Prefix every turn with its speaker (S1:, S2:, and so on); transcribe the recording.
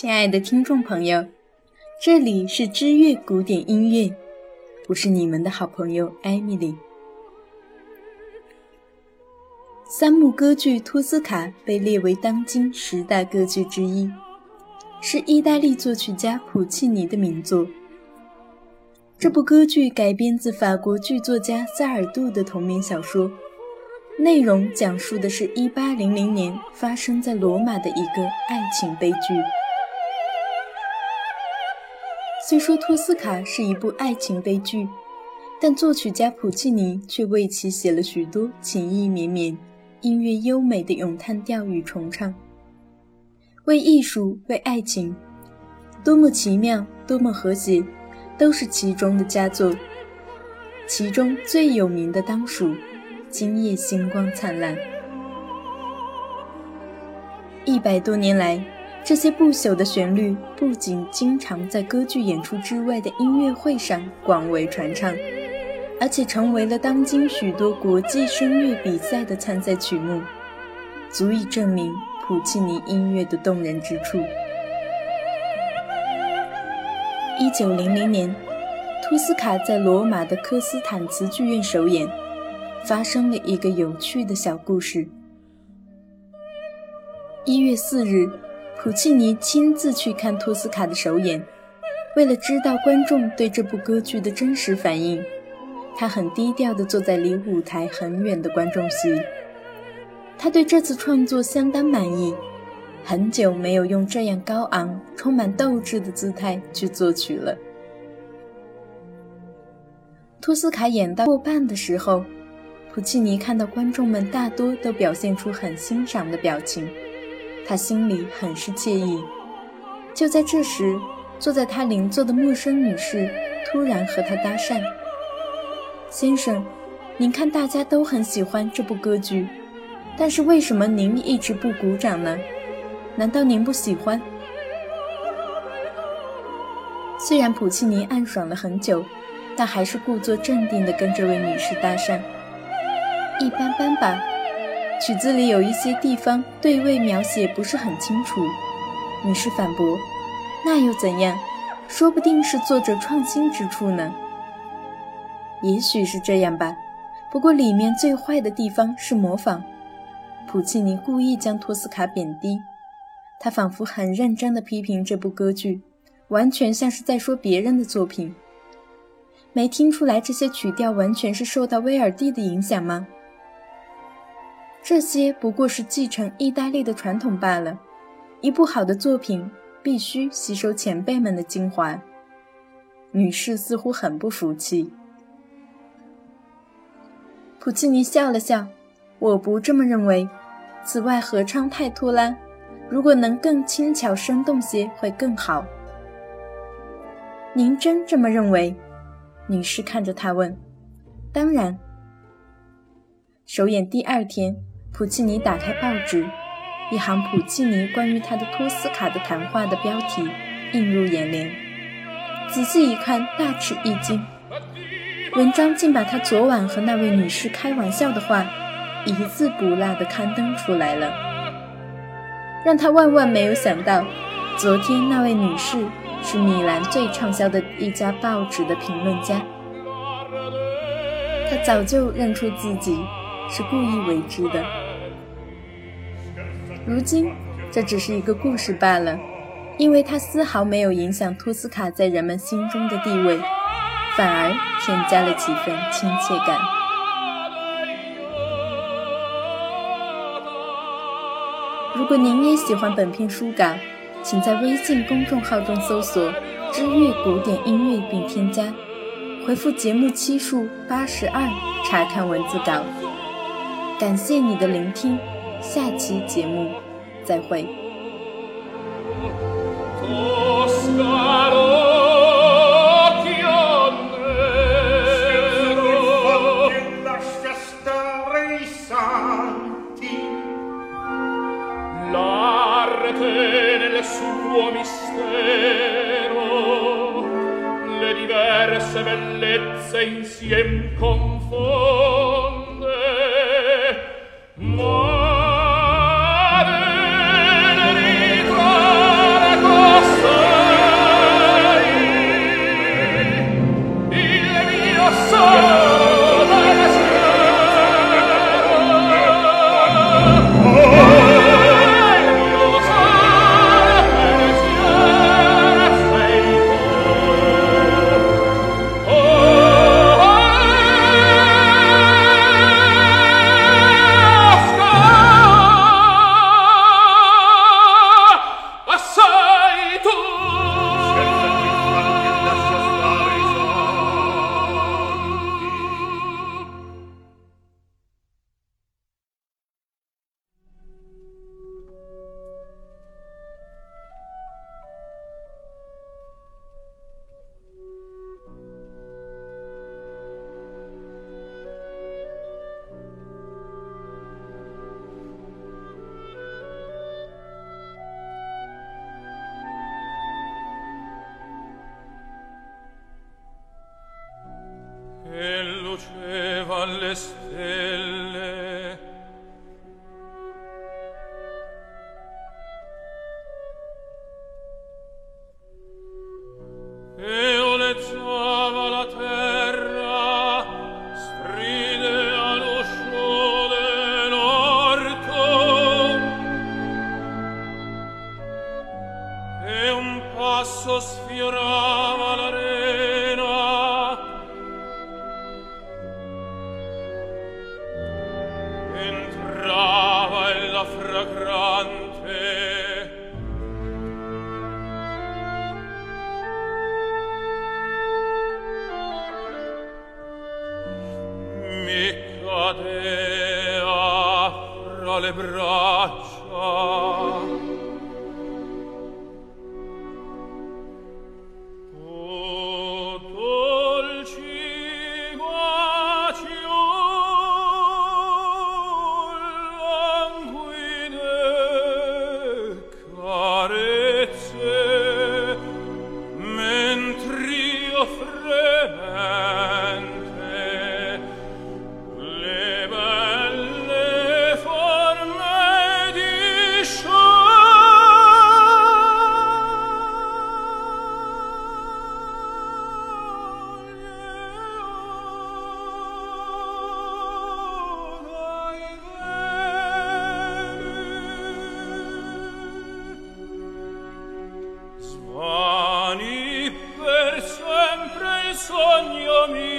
S1: 亲爱的听众朋友，这里是知乐古典音乐，我是你们的好朋友艾米丽。三幕歌剧《托斯卡》被列为当今十大歌剧之一，是意大利作曲家普契尼的名作。这部歌剧改编自法国剧作家萨尔杜的同名小说，内容讲述的是1800年发生在罗马的一个爱情悲剧。虽说《托斯卡》是一部爱情悲剧，但作曲家普契尼却为其写了许多情意绵绵、音乐优美的咏叹调与重唱。为艺术，为爱情，多么奇妙，多么和谐，都是其中的佳作。其中最有名的当属《今夜星光灿烂》。一百多年来。这些不朽的旋律不仅经常在歌剧演出之外的音乐会上广为传唱，而且成为了当今许多国际声乐比赛的参赛曲目，足以证明普契尼音乐的动人之处。一九零零年，托斯卡在罗马的科斯坦茨剧院首演，发生了一个有趣的小故事。一月四日。普契尼亲自去看托斯卡的首演，为了知道观众对这部歌剧的真实反应，他很低调地坐在离舞台很远的观众席。他对这次创作相当满意，很久没有用这样高昂、充满斗志的姿态去作曲了。托斯卡演到过半的时候，普契尼看到观众们大多都表现出很欣赏的表情。他心里很是惬意。就在这时，坐在他邻座的陌生女士突然和他搭讪：“先生，您看大家都很喜欢这部歌剧，但是为什么您一直不鼓掌呢？难道您不喜欢？”虽然普契尼暗爽了很久，但还是故作镇定地跟这位女士搭讪：“一般般吧。”曲子里有一些地方对位描写不是很清楚，女士反驳：“那又怎样？说不定是作者创新之处呢。”也许是这样吧。不过里面最坏的地方是模仿。普契尼故意将托斯卡贬低，他仿佛很认真地批评这部歌剧，完全像是在说别人的作品。没听出来这些曲调完全是受到威尔第的影响吗？这些不过是继承意大利的传统罢了。一部好的作品必须吸收前辈们的精华。女士似乎很不服气。普契尼笑了笑：“我不这么认为。此外，合唱太拖拉，如果能更轻巧生动些，会更好。”您真这么认为？女士看着他问：“当然。”首演第二天。普契尼打开报纸，一行普契尼关于他的托斯卡的谈话的标题映入眼帘。仔细一看，大吃一惊，文章竟把他昨晚和那位女士开玩笑的话一字不落地刊登出来了。让他万万没有想到，昨天那位女士是米兰最畅销的一家报纸的评论家。他早就认出自己是故意为之的。如今，这只是一个故事罢了，因为它丝毫没有影响托斯卡在人们心中的地位，反而添加了几分亲切感。如果您也喜欢本篇书稿，请在微信公众号中搜索“知乐古典音乐”并添加，回复节目期数八十二查看文字稿。感谢你的聆听，下期节目再会。
S2: more. luce va alle stelle. da fragrante me.